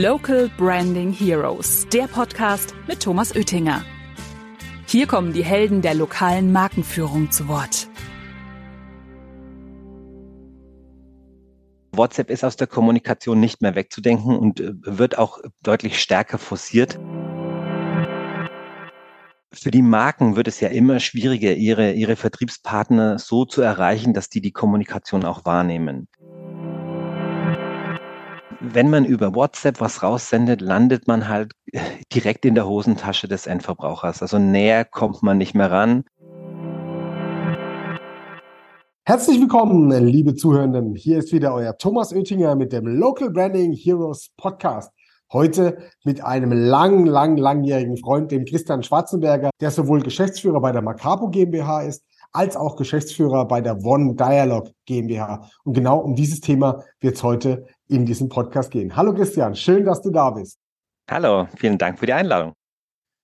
Local Branding Heroes, der Podcast mit Thomas Oettinger. Hier kommen die Helden der lokalen Markenführung zu Wort. WhatsApp ist aus der Kommunikation nicht mehr wegzudenken und äh, wird auch deutlich stärker forciert. Für die Marken wird es ja immer schwieriger, ihre, ihre Vertriebspartner so zu erreichen, dass die die Kommunikation auch wahrnehmen wenn man über WhatsApp was raussendet, landet man halt direkt in der Hosentasche des Endverbrauchers. Also näher kommt man nicht mehr ran. Herzlich willkommen, liebe Zuhörenden. Hier ist wieder euer Thomas Oettinger mit dem Local Branding Heroes Podcast. Heute mit einem lang, lang, langjährigen Freund, dem Christian Schwarzenberger, der sowohl Geschäftsführer bei der Macapo GmbH ist, als auch Geschäftsführer bei der One Dialog GmbH. Und genau um dieses Thema wird es heute in diesem Podcast gehen. Hallo Christian, schön, dass du da bist. Hallo, vielen Dank für die Einladung.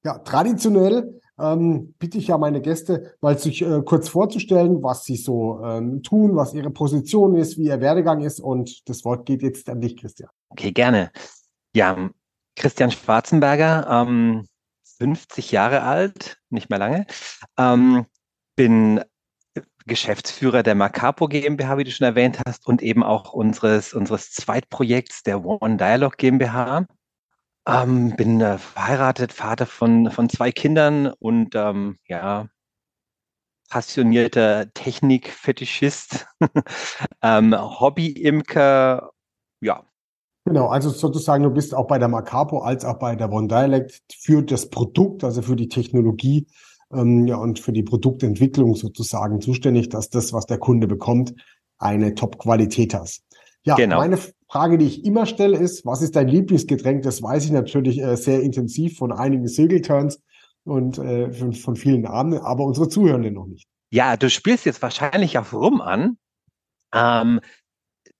Ja, traditionell ähm, bitte ich ja meine Gäste, mal sich äh, kurz vorzustellen, was sie so ähm, tun, was ihre Position ist, wie ihr Werdegang ist. Und das Wort geht jetzt an dich, Christian. Okay, gerne. Ja, Christian Schwarzenberger, ähm, 50 Jahre alt, nicht mehr lange, ähm, bin Geschäftsführer der Macapo GmbH, wie du schon erwähnt hast, und eben auch unseres, unseres Zweitprojekts der One Dialog GmbH. Ähm, bin äh, verheiratet, Vater von, von zwei Kindern und ähm, ja, passionierter Technikfetischist, ähm, Hobby-Imker, ja. Genau, also sozusagen, du bist auch bei der Macapo als auch bei der One Dialect für das Produkt, also für die Technologie ähm, ja, und für die Produktentwicklung sozusagen zuständig, dass das, was der Kunde bekommt, eine Top-Qualität hat. Ja, genau. meine Frage, die ich immer stelle, ist, was ist dein Lieblingsgetränk? Das weiß ich natürlich äh, sehr intensiv von einigen Segelturns und äh, von, von vielen Abenden, aber unsere Zuhörenden noch nicht. Ja, du spielst jetzt wahrscheinlich auf Rum an. Ähm,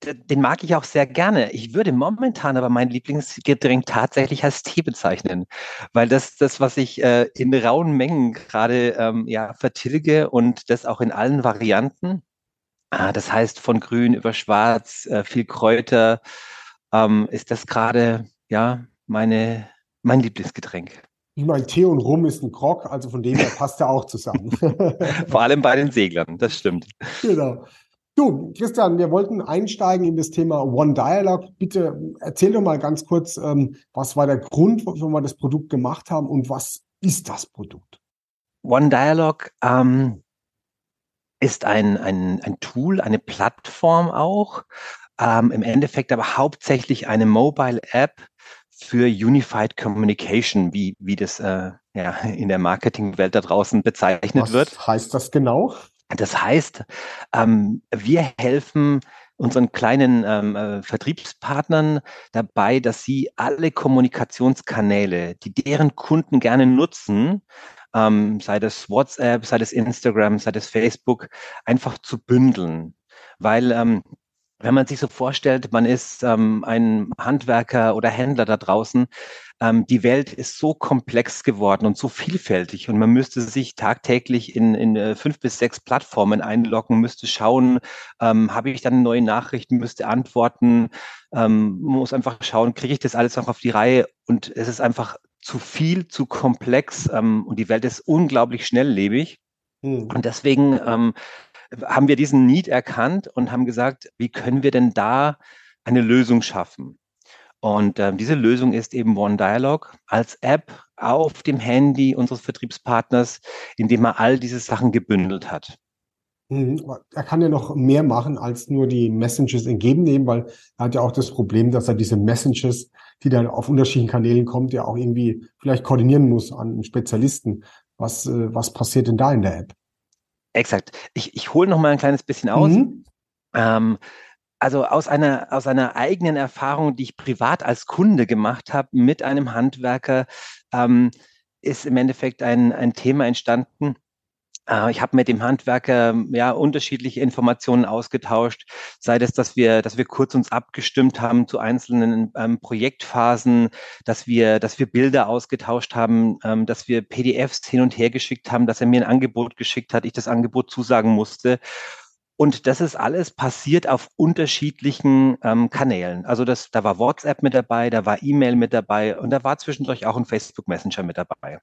den mag ich auch sehr gerne. Ich würde momentan aber mein Lieblingsgetränk tatsächlich als Tee bezeichnen, weil das das, was ich äh, in rauen Mengen gerade ähm, ja, vertilge und das auch in allen Varianten. Ah, das heißt von grün über schwarz, äh, viel Kräuter, ähm, ist das gerade ja meine mein Lieblingsgetränk. Ich meine, Tee und Rum ist ein Grog, also von dem her passt er auch zusammen. Vor allem bei den Seglern, das stimmt. Genau. Du, Christian, wir wollten einsteigen in das Thema One Dialog. Bitte erzähl doch mal ganz kurz, ähm, was war der Grund, warum wir das Produkt gemacht haben und was ist das Produkt? One Dialog ähm, ist ein, ein, ein Tool, eine Plattform auch, ähm, im Endeffekt aber hauptsächlich eine Mobile App für Unified Communication, wie, wie das äh, ja, in der Marketingwelt da draußen bezeichnet was wird. Was heißt das genau? Das heißt, ähm, wir helfen unseren kleinen ähm, äh, Vertriebspartnern dabei, dass sie alle Kommunikationskanäle, die deren Kunden gerne nutzen, ähm, sei das WhatsApp, sei das Instagram, sei das Facebook, einfach zu bündeln. Weil ähm, wenn man sich so vorstellt, man ist ähm, ein Handwerker oder Händler da draußen, ähm, die Welt ist so komplex geworden und so vielfältig und man müsste sich tagtäglich in, in äh, fünf bis sechs Plattformen einloggen, müsste schauen, ähm, habe ich dann neue Nachrichten, müsste antworten, ähm, muss einfach schauen, kriege ich das alles noch auf die Reihe und es ist einfach zu viel, zu komplex ähm, und die Welt ist unglaublich schnelllebig. Hm. Und deswegen ähm, haben wir diesen Need erkannt und haben gesagt, wie können wir denn da eine Lösung schaffen? Und äh, diese Lösung ist eben One Dialog als App auf dem Handy unseres Vertriebspartners, in dem er all diese Sachen gebündelt hat. Mhm. Er kann ja noch mehr machen, als nur die Messages entgegennehmen, weil er hat ja auch das Problem, dass er diese Messages, die dann auf unterschiedlichen Kanälen kommt, ja auch irgendwie vielleicht koordinieren muss an Spezialisten. Was, äh, was passiert denn da in der App? Exakt. Ich, ich hole noch mal ein kleines bisschen aus. Mhm. Ähm, also aus einer, aus einer eigenen Erfahrung, die ich privat als Kunde gemacht habe mit einem Handwerker, ähm, ist im Endeffekt ein, ein Thema entstanden. Äh, ich habe mit dem Handwerker ja unterschiedliche Informationen ausgetauscht, sei das, dass wir, dass wir kurz uns abgestimmt haben zu einzelnen ähm, Projektphasen, dass wir, dass wir Bilder ausgetauscht haben, ähm, dass wir PDFs hin und her geschickt haben, dass er mir ein Angebot geschickt hat, ich das Angebot zusagen musste. Und das ist alles passiert auf unterschiedlichen ähm, Kanälen. Also das, da war WhatsApp mit dabei, da war E-Mail mit dabei und da war zwischendurch auch ein Facebook Messenger mit dabei.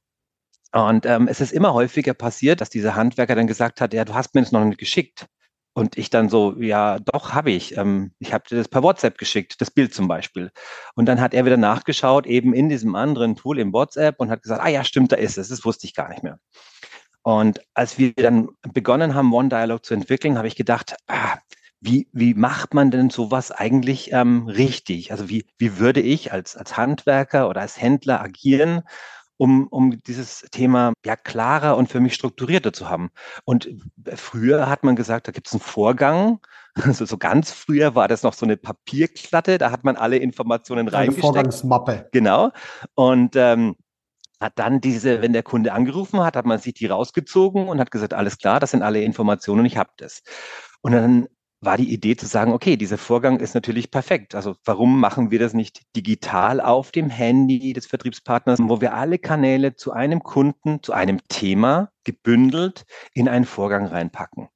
Und ähm, es ist immer häufiger passiert, dass dieser Handwerker dann gesagt hat, ja, du hast mir das noch nicht geschickt. Und ich dann so, ja, doch, habe ich. Ähm, ich habe dir das per WhatsApp geschickt, das Bild zum Beispiel. Und dann hat er wieder nachgeschaut, eben in diesem anderen Tool im WhatsApp und hat gesagt, ah ja, stimmt, da ist es. Das wusste ich gar nicht mehr. Und als wir dann begonnen haben, One Dialog zu entwickeln, habe ich gedacht, ah, wie, wie macht man denn sowas eigentlich ähm, richtig? Also wie, wie würde ich als, als Handwerker oder als Händler agieren, um, um dieses Thema ja klarer und für mich strukturierter zu haben. Und früher hat man gesagt, da gibt es einen Vorgang. Also so ganz früher war das noch so eine Papierklatte, da hat man alle Informationen eine reingesteckt. Vorgangsmappe. Genau. Und ähm, hat dann diese, wenn der Kunde angerufen hat, hat man sich die rausgezogen und hat gesagt, alles klar, das sind alle Informationen, ich habe das. Und dann war die Idee zu sagen, okay, dieser Vorgang ist natürlich perfekt. Also warum machen wir das nicht digital auf dem Handy des Vertriebspartners, wo wir alle Kanäle zu einem Kunden, zu einem Thema gebündelt in einen Vorgang reinpacken?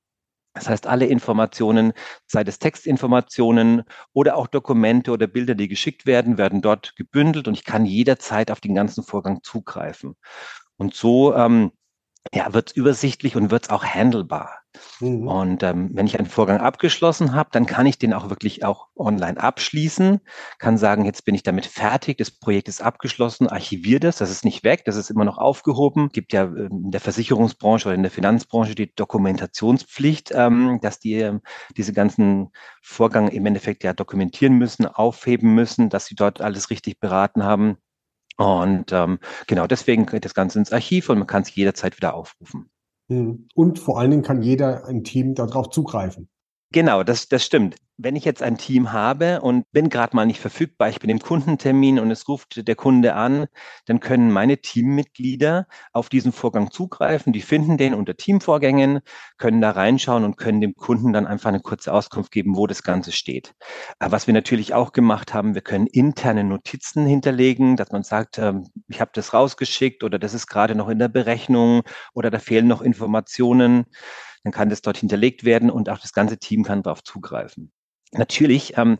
Das heißt, alle Informationen, sei es Textinformationen oder auch Dokumente oder Bilder, die geschickt werden, werden dort gebündelt und ich kann jederzeit auf den ganzen Vorgang zugreifen. Und so ähm, ja, wird es übersichtlich und wird es auch handelbar. Mhm. Und ähm, wenn ich einen Vorgang abgeschlossen habe, dann kann ich den auch wirklich auch online abschließen, kann sagen, jetzt bin ich damit fertig, das Projekt ist abgeschlossen, archiviere das, das ist nicht weg, das ist immer noch aufgehoben. Gibt ja ähm, in der Versicherungsbranche oder in der Finanzbranche die Dokumentationspflicht, ähm, dass die ähm, diese ganzen Vorgänge im Endeffekt ja dokumentieren müssen, aufheben müssen, dass sie dort alles richtig beraten haben. Und ähm, genau deswegen geht das Ganze ins Archiv und man kann es jederzeit wieder aufrufen. Hm. Und vor allen Dingen kann jeder im Team darauf zugreifen. Genau, das, das stimmt. Wenn ich jetzt ein Team habe und bin gerade mal nicht verfügbar, ich bin im Kundentermin und es ruft der Kunde an, dann können meine Teammitglieder auf diesen Vorgang zugreifen. Die finden den unter Teamvorgängen, können da reinschauen und können dem Kunden dann einfach eine kurze Auskunft geben, wo das Ganze steht. Was wir natürlich auch gemacht haben, wir können interne Notizen hinterlegen, dass man sagt, ähm, ich habe das rausgeschickt oder das ist gerade noch in der Berechnung oder da fehlen noch Informationen dann kann das dort hinterlegt werden und auch das ganze Team kann darauf zugreifen. Natürlich ähm,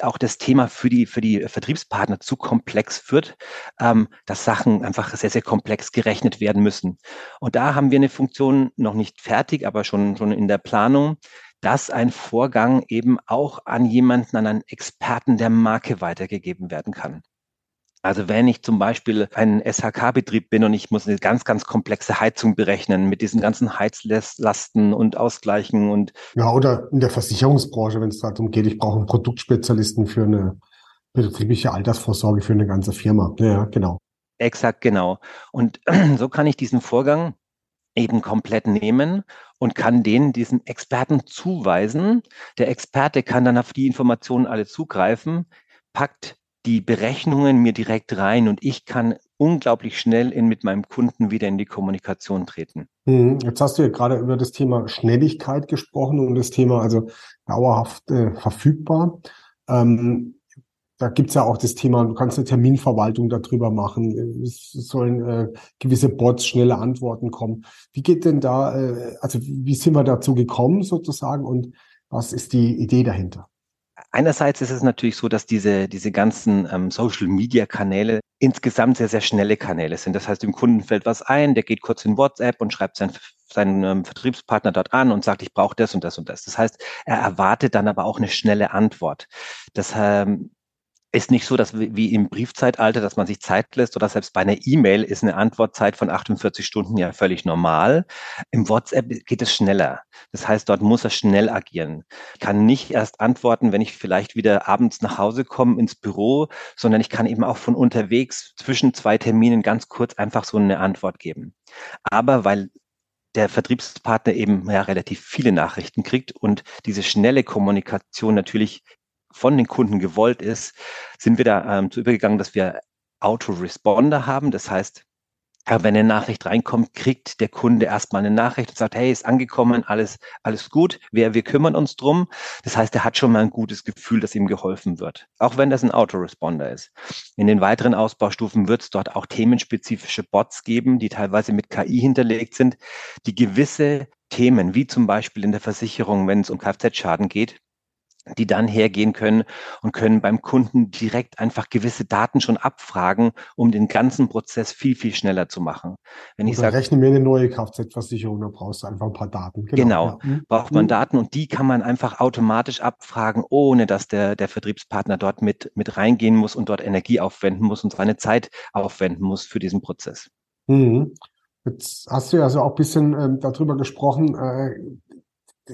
auch das Thema für die für die Vertriebspartner zu komplex wird, ähm, dass Sachen einfach sehr sehr komplex gerechnet werden müssen. Und da haben wir eine Funktion noch nicht fertig, aber schon schon in der Planung, dass ein Vorgang eben auch an jemanden, an einen Experten der Marke weitergegeben werden kann. Also wenn ich zum Beispiel ein SHK-Betrieb bin und ich muss eine ganz, ganz komplexe Heizung berechnen mit diesen ganzen Heizlasten und Ausgleichen und ja oder in der Versicherungsbranche, wenn es darum geht, ich brauche einen Produktspezialisten für eine betriebliche Altersvorsorge für eine ganze Firma. Ja, genau. Exakt, genau. Und so kann ich diesen Vorgang eben komplett nehmen und kann den diesen Experten zuweisen. Der Experte kann dann auf die Informationen alle zugreifen, packt die Berechnungen mir direkt rein und ich kann unglaublich schnell in, mit meinem Kunden wieder in die Kommunikation treten. Mhm. Jetzt hast du ja gerade über das Thema Schnelligkeit gesprochen und das Thema also dauerhaft äh, verfügbar. Ähm, da gibt's ja auch das Thema, du kannst eine Terminverwaltung darüber machen. Es sollen äh, gewisse Bots schnelle Antworten kommen. Wie geht denn da, äh, also wie sind wir dazu gekommen sozusagen und was ist die Idee dahinter? Einerseits ist es natürlich so, dass diese, diese ganzen ähm, Social-Media-Kanäle insgesamt sehr, sehr schnelle Kanäle sind. Das heißt, dem Kunden fällt was ein, der geht kurz in WhatsApp und schreibt seinen, seinen ähm, Vertriebspartner dort an und sagt, ich brauche das und das und das. Das heißt, er erwartet dann aber auch eine schnelle Antwort. Das ähm, ist nicht so, dass wie im Briefzeitalter, dass man sich Zeit lässt oder selbst bei einer E-Mail ist eine Antwortzeit von 48 Stunden ja völlig normal. Im WhatsApp geht es schneller. Das heißt, dort muss er schnell agieren. Ich kann nicht erst antworten, wenn ich vielleicht wieder abends nach Hause komme ins Büro, sondern ich kann eben auch von unterwegs zwischen zwei Terminen ganz kurz einfach so eine Antwort geben. Aber weil der Vertriebspartner eben ja relativ viele Nachrichten kriegt und diese schnelle Kommunikation natürlich von den Kunden gewollt ist, sind wir da ähm, zu übergegangen, dass wir Autoresponder haben. Das heißt, wenn eine Nachricht reinkommt, kriegt der Kunde erstmal eine Nachricht und sagt, hey, ist angekommen, alles, alles gut, wir, wir kümmern uns drum. Das heißt, er hat schon mal ein gutes Gefühl, dass ihm geholfen wird. Auch wenn das ein Autoresponder ist. In den weiteren Ausbaustufen wird es dort auch themenspezifische Bots geben, die teilweise mit KI hinterlegt sind, die gewisse Themen, wie zum Beispiel in der Versicherung, wenn es um Kfz-Schaden geht, die dann hergehen können und können beim Kunden direkt einfach gewisse Daten schon abfragen, um den ganzen Prozess viel, viel schneller zu machen. Wenn ich sage, rechne mir eine neue Kfz-Versicherung, da brauchst du einfach ein paar Daten. Genau, genau ja. Hm. braucht man hm. Daten und die kann man einfach automatisch abfragen, ohne dass der, der Vertriebspartner dort mit, mit reingehen muss und dort Energie aufwenden muss und seine Zeit aufwenden muss für diesen Prozess. Mhm. Jetzt hast du ja so auch ein bisschen ähm, darüber gesprochen, äh,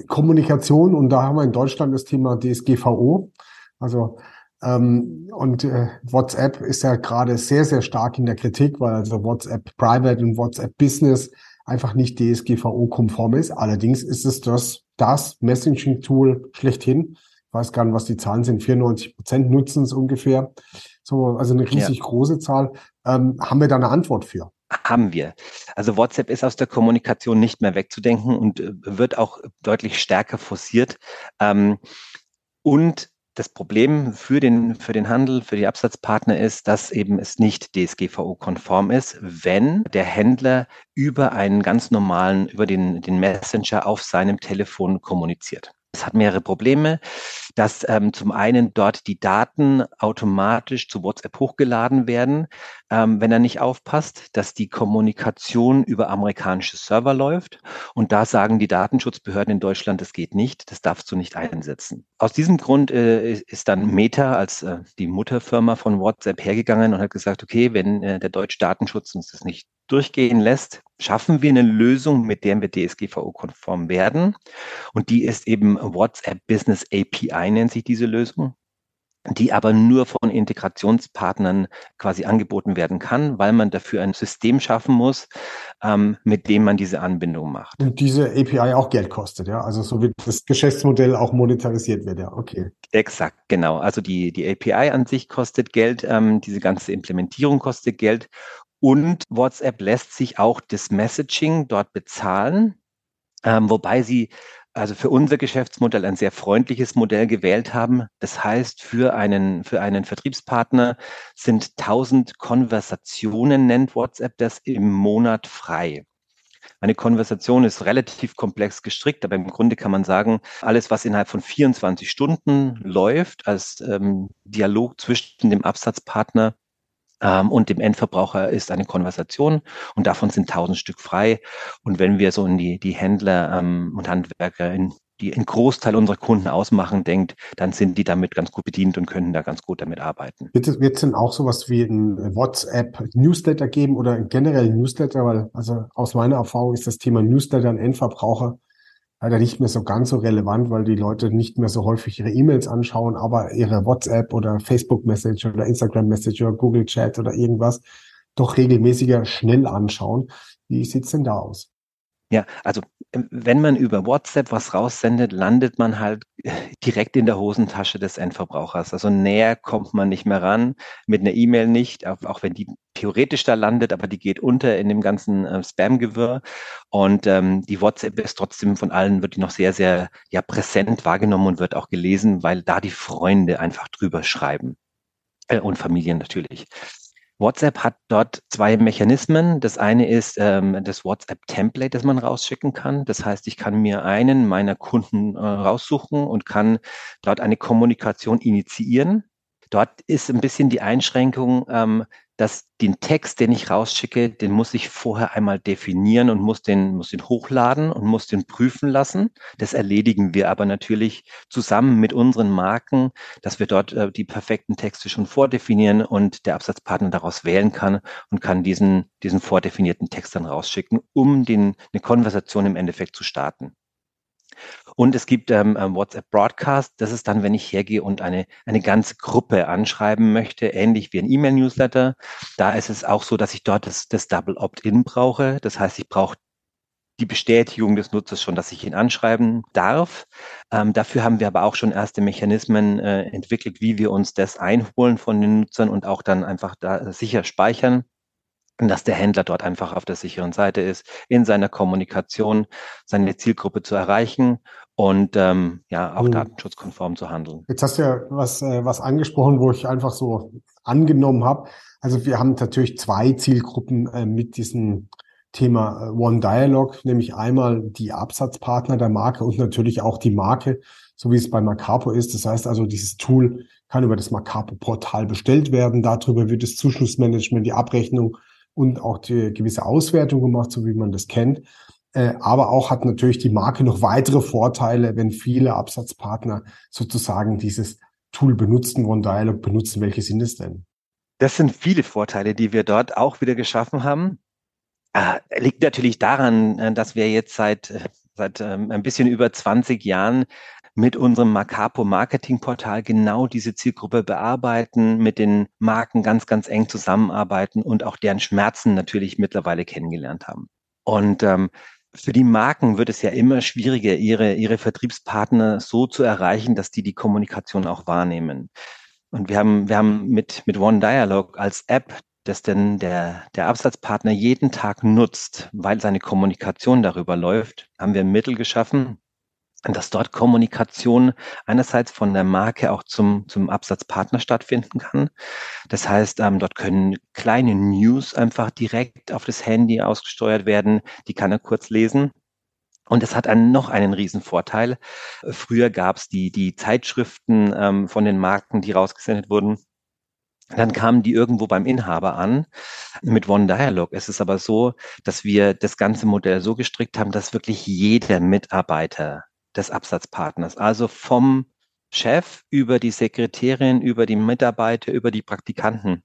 Kommunikation und da haben wir in Deutschland das Thema DSGVO. Also ähm, und äh, WhatsApp ist ja gerade sehr, sehr stark in der Kritik, weil also WhatsApp Private und WhatsApp Business einfach nicht DSGVO-konform ist. Allerdings ist es das, das Messaging-Tool schlechthin. Ich weiß gar nicht, was die Zahlen sind. 94 Prozent nutzen es ungefähr. So, also eine riesig ja. große Zahl. Ähm, haben wir da eine Antwort für? Haben wir. Also WhatsApp ist aus der Kommunikation nicht mehr wegzudenken und äh, wird auch deutlich stärker forciert. Ähm, und das Problem für den, für den Handel, für die Absatzpartner ist, dass eben es nicht DSGVO-konform ist, wenn der Händler über einen ganz normalen, über den, den Messenger auf seinem Telefon kommuniziert. Es hat mehrere Probleme, dass ähm, zum einen dort die Daten automatisch zu WhatsApp hochgeladen werden, ähm, wenn er nicht aufpasst, dass die Kommunikation über amerikanische Server läuft. Und da sagen die Datenschutzbehörden in Deutschland, das geht nicht, das darfst du nicht einsetzen. Aus diesem Grund äh, ist dann Meta als äh, die Mutterfirma von WhatsApp hergegangen und hat gesagt, okay, wenn äh, der deutsche Datenschutz uns das nicht durchgehen lässt, schaffen wir eine Lösung, mit der wir DSGVO-konform werden. Und die ist eben WhatsApp Business API, nennt sich diese Lösung die aber nur von Integrationspartnern quasi angeboten werden kann, weil man dafür ein System schaffen muss, ähm, mit dem man diese Anbindung macht. Und diese API auch Geld kostet, ja? Also so wie das Geschäftsmodell auch monetarisiert wird, ja, okay. Exakt, genau. Also die, die API an sich kostet Geld, ähm, diese ganze Implementierung kostet Geld und WhatsApp lässt sich auch das Messaging dort bezahlen, ähm, wobei sie also für unser Geschäftsmodell ein sehr freundliches Modell gewählt haben. Das heißt, für einen, für einen Vertriebspartner sind 1000 Konversationen, nennt WhatsApp das, im Monat frei. Eine Konversation ist relativ komplex gestrickt, aber im Grunde kann man sagen, alles, was innerhalb von 24 Stunden läuft als ähm, Dialog zwischen dem Absatzpartner und dem Endverbraucher ist eine Konversation und davon sind tausend Stück frei. Und wenn wir so in die, die Händler ähm, und Handwerker in die einen Großteil unserer Kunden ausmachen, denkt, dann sind die damit ganz gut bedient und können da ganz gut damit arbeiten. Wird es, wird es denn auch sowas wie ein WhatsApp-Newsletter geben oder generell Newsletter? Weil, also aus meiner Erfahrung ist das Thema Newsletter an Endverbraucher leider nicht mehr so ganz so relevant, weil die Leute nicht mehr so häufig ihre E-Mails anschauen, aber ihre WhatsApp oder Facebook Message oder Instagram Message oder Google Chat oder irgendwas doch regelmäßiger schnell anschauen. Wie sieht's denn da aus? Ja, also ähm, wenn man über WhatsApp was raussendet, landet man halt äh, direkt in der Hosentasche des Endverbrauchers. Also näher kommt man nicht mehr ran, mit einer E-Mail nicht, auch wenn die theoretisch da landet, aber die geht unter in dem ganzen äh, Spam-Gewirr. Und ähm, die WhatsApp ist trotzdem von allen, wird die noch sehr, sehr ja, präsent wahrgenommen und wird auch gelesen, weil da die Freunde einfach drüber schreiben. Äh, und Familien natürlich. WhatsApp hat dort zwei Mechanismen. Das eine ist ähm, das WhatsApp-Template, das man rausschicken kann. Das heißt, ich kann mir einen meiner Kunden äh, raussuchen und kann dort eine Kommunikation initiieren. Dort ist ein bisschen die Einschränkung, ähm, dass den Text, den ich rausschicke, den muss ich vorher einmal definieren und muss den, muss den hochladen und muss den prüfen lassen. Das erledigen wir aber natürlich zusammen mit unseren Marken, dass wir dort äh, die perfekten Texte schon vordefinieren und der Absatzpartner daraus wählen kann und kann diesen, diesen vordefinierten Text dann rausschicken, um den, eine Konversation im Endeffekt zu starten. Und es gibt ähm, ähm, WhatsApp Broadcast. Das ist dann, wenn ich hergehe und eine, eine ganze Gruppe anschreiben möchte, ähnlich wie ein E-Mail-Newsletter. Da ist es auch so, dass ich dort das, das Double Opt-in brauche. Das heißt, ich brauche die Bestätigung des Nutzers schon, dass ich ihn anschreiben darf. Ähm, dafür haben wir aber auch schon erste Mechanismen äh, entwickelt, wie wir uns das einholen von den Nutzern und auch dann einfach da sicher speichern. Dass der Händler dort einfach auf der sicheren Seite ist, in seiner Kommunikation seine Zielgruppe zu erreichen und ähm, ja auch hm. datenschutzkonform zu handeln. Jetzt hast du ja was, äh, was angesprochen, wo ich einfach so angenommen habe. Also wir haben natürlich zwei Zielgruppen äh, mit diesem Thema äh, One Dialog, nämlich einmal die Absatzpartner der Marke und natürlich auch die Marke, so wie es bei Macapo ist. Das heißt also, dieses Tool kann über das Macapo-Portal bestellt werden. Darüber wird das Zuschussmanagement, die Abrechnung und auch die gewisse Auswertung gemacht, so wie man das kennt. Äh, aber auch hat natürlich die Marke noch weitere Vorteile, wenn viele Absatzpartner sozusagen dieses Tool benutzen, One Dialog benutzen. Welche sind es denn? Das sind viele Vorteile, die wir dort auch wieder geschaffen haben. Äh, liegt natürlich daran, äh, dass wir jetzt seit, seit ähm, ein bisschen über 20 Jahren mit unserem Macapo Marketing Portal genau diese Zielgruppe bearbeiten, mit den Marken ganz, ganz eng zusammenarbeiten und auch deren Schmerzen natürlich mittlerweile kennengelernt haben. Und ähm, für die Marken wird es ja immer schwieriger, ihre, ihre Vertriebspartner so zu erreichen, dass die die Kommunikation auch wahrnehmen. Und wir haben, wir haben mit, mit One Dialog als App, das denn der, der Absatzpartner jeden Tag nutzt, weil seine Kommunikation darüber läuft, haben wir ein Mittel geschaffen, dass dort Kommunikation einerseits von der Marke auch zum, zum Absatzpartner stattfinden kann. Das heißt, ähm, dort können kleine News einfach direkt auf das Handy ausgesteuert werden. Die kann er kurz lesen. Und es hat einen, noch einen riesen Vorteil. Früher gab es die, die Zeitschriften ähm, von den Marken, die rausgesendet wurden. Dann kamen die irgendwo beim Inhaber an. Mit One Dialog ist es aber so, dass wir das ganze Modell so gestrickt haben, dass wirklich jeder Mitarbeiter des Absatzpartners. Also vom Chef über die Sekretärin, über die Mitarbeiter, über die Praktikanten,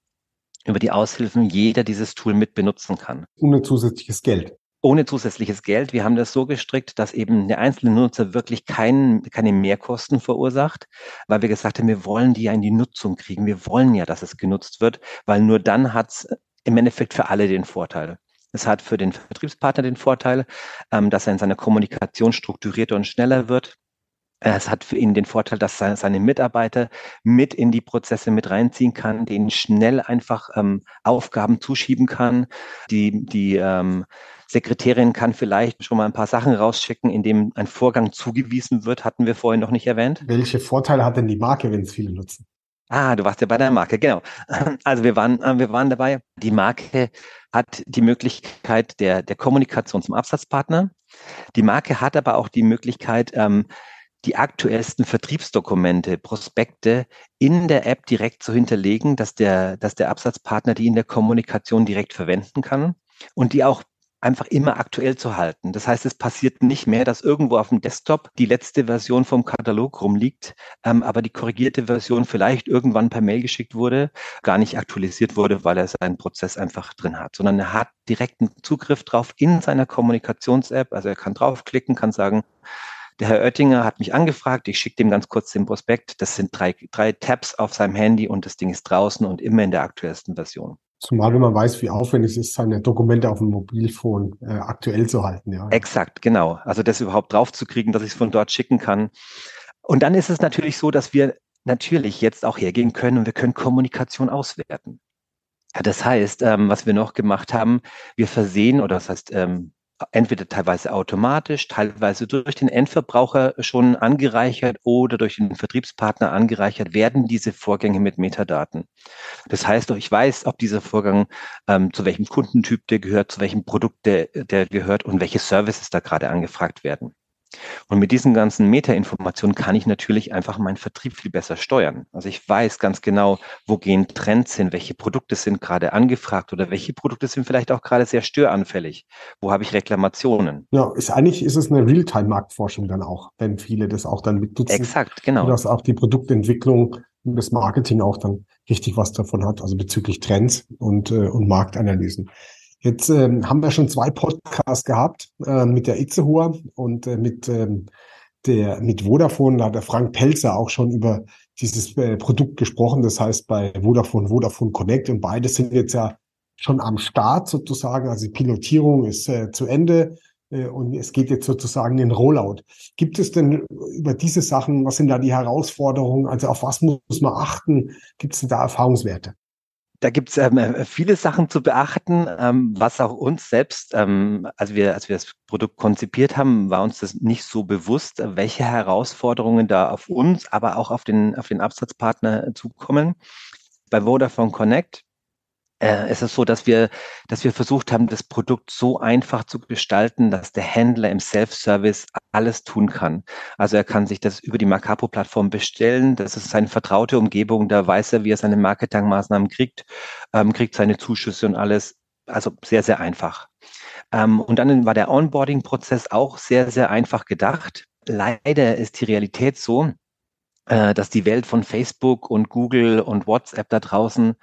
über die Aushilfen, jeder dieses Tool mit benutzen kann. Ohne zusätzliches Geld. Ohne zusätzliches Geld. Wir haben das so gestrickt, dass eben der einzelne Nutzer wirklich kein, keine Mehrkosten verursacht, weil wir gesagt haben, wir wollen die ja in die Nutzung kriegen. Wir wollen ja, dass es genutzt wird, weil nur dann hat es im Endeffekt für alle den Vorteil. Es hat für den Vertriebspartner den Vorteil, ähm, dass er in seiner Kommunikation strukturierter und schneller wird. Es hat für ihn den Vorteil, dass er seine Mitarbeiter mit in die Prozesse mit reinziehen kann, denen schnell einfach ähm, Aufgaben zuschieben kann. Die, die ähm, Sekretärin kann vielleicht schon mal ein paar Sachen rausschicken, indem ein Vorgang zugewiesen wird, hatten wir vorhin noch nicht erwähnt. Welche Vorteile hat denn die Marke, wenn es viele nutzen? Ah, du warst ja bei der Marke, genau. Also wir waren, äh, wir waren dabei. Die Marke hat die Möglichkeit der, der Kommunikation zum Absatzpartner. Die Marke hat aber auch die Möglichkeit, ähm, die aktuellsten Vertriebsdokumente, Prospekte in der App direkt zu hinterlegen, dass der, dass der Absatzpartner die in der Kommunikation direkt verwenden kann und die auch einfach immer aktuell zu halten. Das heißt, es passiert nicht mehr, dass irgendwo auf dem Desktop die letzte Version vom Katalog rumliegt, ähm, aber die korrigierte Version vielleicht irgendwann per Mail geschickt wurde, gar nicht aktualisiert wurde, weil er seinen Prozess einfach drin hat, sondern er hat direkten Zugriff drauf in seiner Kommunikations-App. Also er kann draufklicken, kann sagen, der Herr Oettinger hat mich angefragt, ich schicke dem ganz kurz den Prospekt. Das sind drei, drei Tabs auf seinem Handy und das Ding ist draußen und immer in der aktuellsten Version. Zumal wenn man weiß, wie aufwendig es ist, seine Dokumente auf dem Mobilfon äh, aktuell zu halten. Ja. Exakt, genau. Also das überhaupt draufzukriegen, dass ich es von dort schicken kann. Und dann ist es natürlich so, dass wir natürlich jetzt auch hergehen können und wir können Kommunikation auswerten. Das heißt, ähm, was wir noch gemacht haben, wir versehen, oder das heißt, ähm, entweder teilweise automatisch, teilweise durch den Endverbraucher schon angereichert oder durch den Vertriebspartner angereichert, werden diese Vorgänge mit Metadaten. Das heißt, ich weiß, ob dieser Vorgang ähm, zu welchem Kundentyp der gehört, zu welchem Produkt der, der gehört und welche Services da gerade angefragt werden. Und mit diesen ganzen Metainformationen kann ich natürlich einfach meinen Vertrieb viel besser steuern. Also ich weiß ganz genau, wo gehen Trends hin, welche Produkte sind gerade angefragt oder welche Produkte sind vielleicht auch gerade sehr störanfällig. Wo habe ich Reklamationen? Ja, ist eigentlich ist es eine Realtime-Marktforschung dann auch, wenn viele das auch dann mitnutzen. Exakt, genau. Dass auch die Produktentwicklung und das Marketing auch dann richtig was davon hat, also bezüglich Trends und, äh, und Marktanalysen. Jetzt ähm, haben wir schon zwei Podcasts gehabt äh, mit der Itzehoer und äh, mit ähm, der mit Vodafone. Da hat der Frank Pelzer auch schon über dieses äh, Produkt gesprochen. Das heißt bei Vodafone Vodafone Connect und beide sind jetzt ja schon am Start sozusagen. Also die Pilotierung ist äh, zu Ende äh, und es geht jetzt sozusagen in Rollout. Gibt es denn über diese Sachen, was sind da die Herausforderungen? Also auf was muss man achten? Gibt es da Erfahrungswerte? Da gibt es ähm, äh, viele Sachen zu beachten, ähm, was auch uns selbst, ähm, als, wir, als wir das Produkt konzipiert haben, war uns das nicht so bewusst, welche Herausforderungen da auf uns, aber auch auf den, auf den Absatzpartner zukommen. Bei Vodafone Connect äh, es ist so, dass wir, dass wir versucht haben, das Produkt so einfach zu gestalten, dass der Händler im Self-Service alles tun kann. Also er kann sich das über die Macapo-Plattform bestellen. Das ist seine vertraute Umgebung. Da weiß er, wie er seine Marketingmaßnahmen kriegt, ähm, kriegt seine Zuschüsse und alles. Also sehr, sehr einfach. Ähm, und dann war der Onboarding-Prozess auch sehr, sehr einfach gedacht. Leider ist die Realität so, äh, dass die Welt von Facebook und Google und WhatsApp da draußen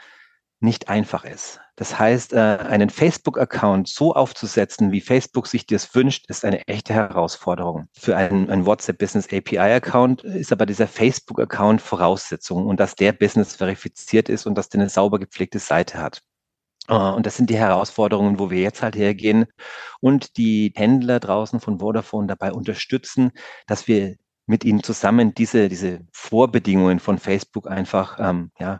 nicht einfach ist. Das heißt, äh, einen Facebook-Account so aufzusetzen, wie Facebook sich das wünscht, ist eine echte Herausforderung. Für einen, einen WhatsApp-Business API-Account ist aber dieser Facebook-Account Voraussetzung und dass der Business verifiziert ist und dass der eine sauber gepflegte Seite hat. Äh, und das sind die Herausforderungen, wo wir jetzt halt hergehen und die Händler draußen von Vodafone dabei unterstützen, dass wir mit ihnen zusammen diese, diese Vorbedingungen von Facebook einfach ähm, ja,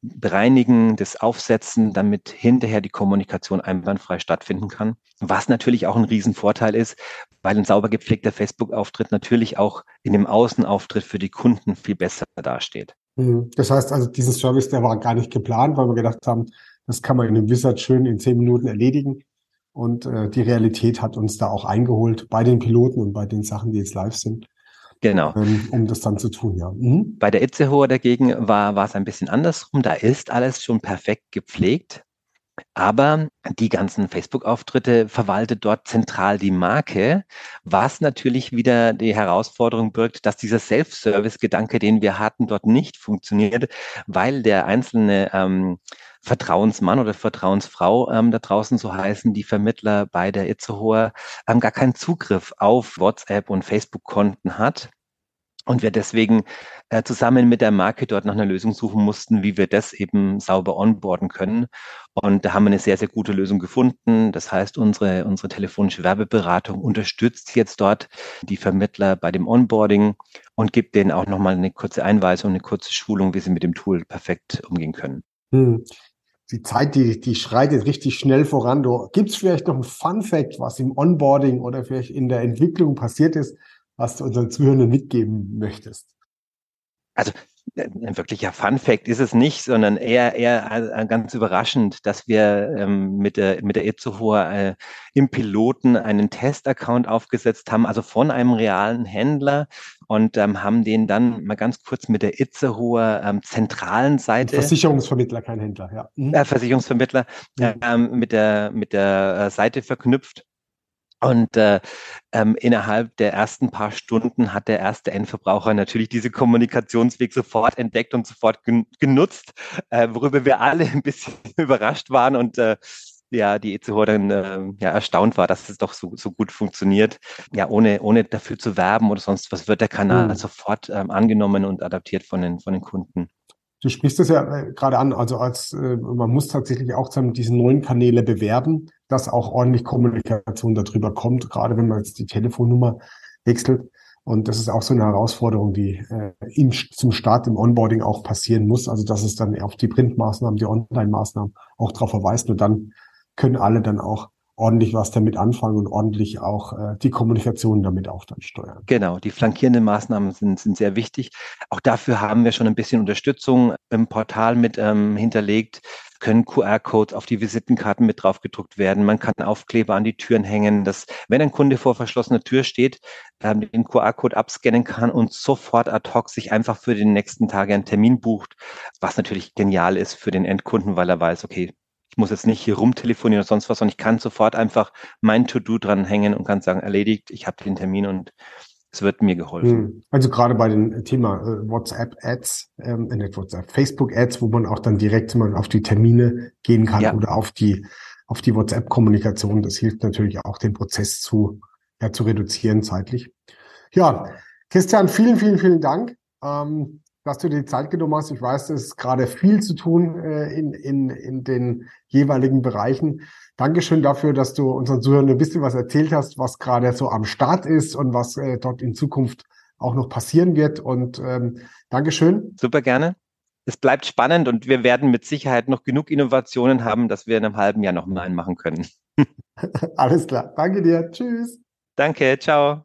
Bereinigen, das Aufsetzen, damit hinterher die Kommunikation einwandfrei stattfinden kann. Was natürlich auch ein Riesenvorteil ist, weil ein sauber gepflegter Facebook-Auftritt natürlich auch in dem Außenauftritt für die Kunden viel besser dasteht. Mhm. Das heißt also, diesen Service, der war gar nicht geplant, weil wir gedacht haben, das kann man in einem Wizard schön in zehn Minuten erledigen. Und äh, die Realität hat uns da auch eingeholt bei den Piloten und bei den Sachen, die jetzt live sind. Genau. Ähm, um das dann zu tun, ja. Mhm. Bei der Itzehoer dagegen war, war es ein bisschen andersrum. Da ist alles schon perfekt gepflegt. Aber die ganzen Facebook-Auftritte verwaltet dort zentral die Marke, was natürlich wieder die Herausforderung birgt, dass dieser Self-Service-Gedanke, den wir hatten, dort nicht funktioniert, weil der einzelne ähm, Vertrauensmann oder Vertrauensfrau ähm, da draußen so heißen, die Vermittler bei der Itzehoer, ähm, gar keinen Zugriff auf WhatsApp und Facebook-Konten hat. Und wir deswegen äh, zusammen mit der Marke dort nach einer Lösung suchen mussten, wie wir das eben sauber onboarden können. Und da haben wir eine sehr, sehr gute Lösung gefunden. Das heißt, unsere, unsere telefonische Werbeberatung unterstützt jetzt dort die Vermittler bei dem Onboarding und gibt denen auch nochmal eine kurze Einweisung, eine kurze Schulung, wie sie mit dem Tool perfekt umgehen können. Hm die Zeit, die, die schreitet richtig schnell voran. Gibt es vielleicht noch ein Fun Fact, was im Onboarding oder vielleicht in der Entwicklung passiert ist, was du unseren Zuhörern mitgeben möchtest? Also ein wirklicher Fun Fact ist es nicht, sondern eher, eher äh, ganz überraschend, dass wir ähm, mit der, mit der Itzehoer äh, im Piloten einen Test-Account aufgesetzt haben, also von einem realen Händler und ähm, haben den dann mal ganz kurz mit der Itzehoer ähm, zentralen Seite. Versicherungsvermittler, kein Händler, ja. Mhm. Äh, Versicherungsvermittler, mhm. mit der, mit der äh, Seite verknüpft und äh, ähm, innerhalb der ersten paar Stunden hat der erste Endverbraucher natürlich diese Kommunikationsweg sofort entdeckt und sofort gen genutzt, äh, worüber wir alle ein bisschen überrascht waren und äh, ja, die ECH dann äh, ja, erstaunt war, dass es doch so, so gut funktioniert. Ja, ohne, ohne dafür zu werben oder sonst was wird der Kanal mhm. sofort ähm, angenommen und adaptiert von den, von den Kunden. Du sprichst das ja äh, gerade an, also als äh, man muss tatsächlich auch diese neuen Kanäle bewerben, dass auch ordentlich Kommunikation darüber kommt, gerade wenn man jetzt die Telefonnummer wechselt. Und das ist auch so eine Herausforderung, die äh, im, zum Start im Onboarding auch passieren muss. Also dass es dann auf die Printmaßnahmen, die Online-Maßnahmen auch darauf verweist. Und dann können alle dann auch ordentlich was damit anfangen und ordentlich auch äh, die Kommunikation damit auch dann steuern. Genau, die flankierenden Maßnahmen sind, sind sehr wichtig. Auch dafür haben wir schon ein bisschen Unterstützung im Portal mit ähm, hinterlegt, können QR-Codes auf die Visitenkarten mit drauf gedruckt werden. Man kann Aufkleber an die Türen hängen, dass wenn ein Kunde vor verschlossener Tür steht, ähm, den QR-Code abscannen kann und sofort ad hoc sich einfach für den nächsten Tag einen Termin bucht, was natürlich genial ist für den Endkunden, weil er weiß, okay, muss jetzt nicht hier rumtelefonieren oder sonst was, sondern ich kann sofort einfach mein To-Do dranhängen und kann sagen, erledigt, ich habe den Termin und es wird mir geholfen. Hm. Also gerade bei dem Thema äh, WhatsApp-Ads, ähm, äh, nicht WhatsApp, Facebook-Ads, wo man auch dann direkt mal auf die Termine gehen kann ja. oder auf die auf die WhatsApp-Kommunikation. Das hilft natürlich auch, den Prozess zu ja, zu reduzieren zeitlich. Ja, Christian, vielen, vielen, vielen Dank. Ähm, dass du dir die Zeit genommen hast. Ich weiß, es ist gerade viel zu tun äh, in, in, in den jeweiligen Bereichen. Dankeschön dafür, dass du unseren Zuhörern ein bisschen was erzählt hast, was gerade so am Start ist und was äh, dort in Zukunft auch noch passieren wird. Und ähm, Dankeschön. Super gerne. es bleibt spannend und wir werden mit Sicherheit noch genug Innovationen haben, dass wir in einem halben Jahr noch mal einen machen können. Alles klar. Danke dir. Tschüss. Danke. Ciao.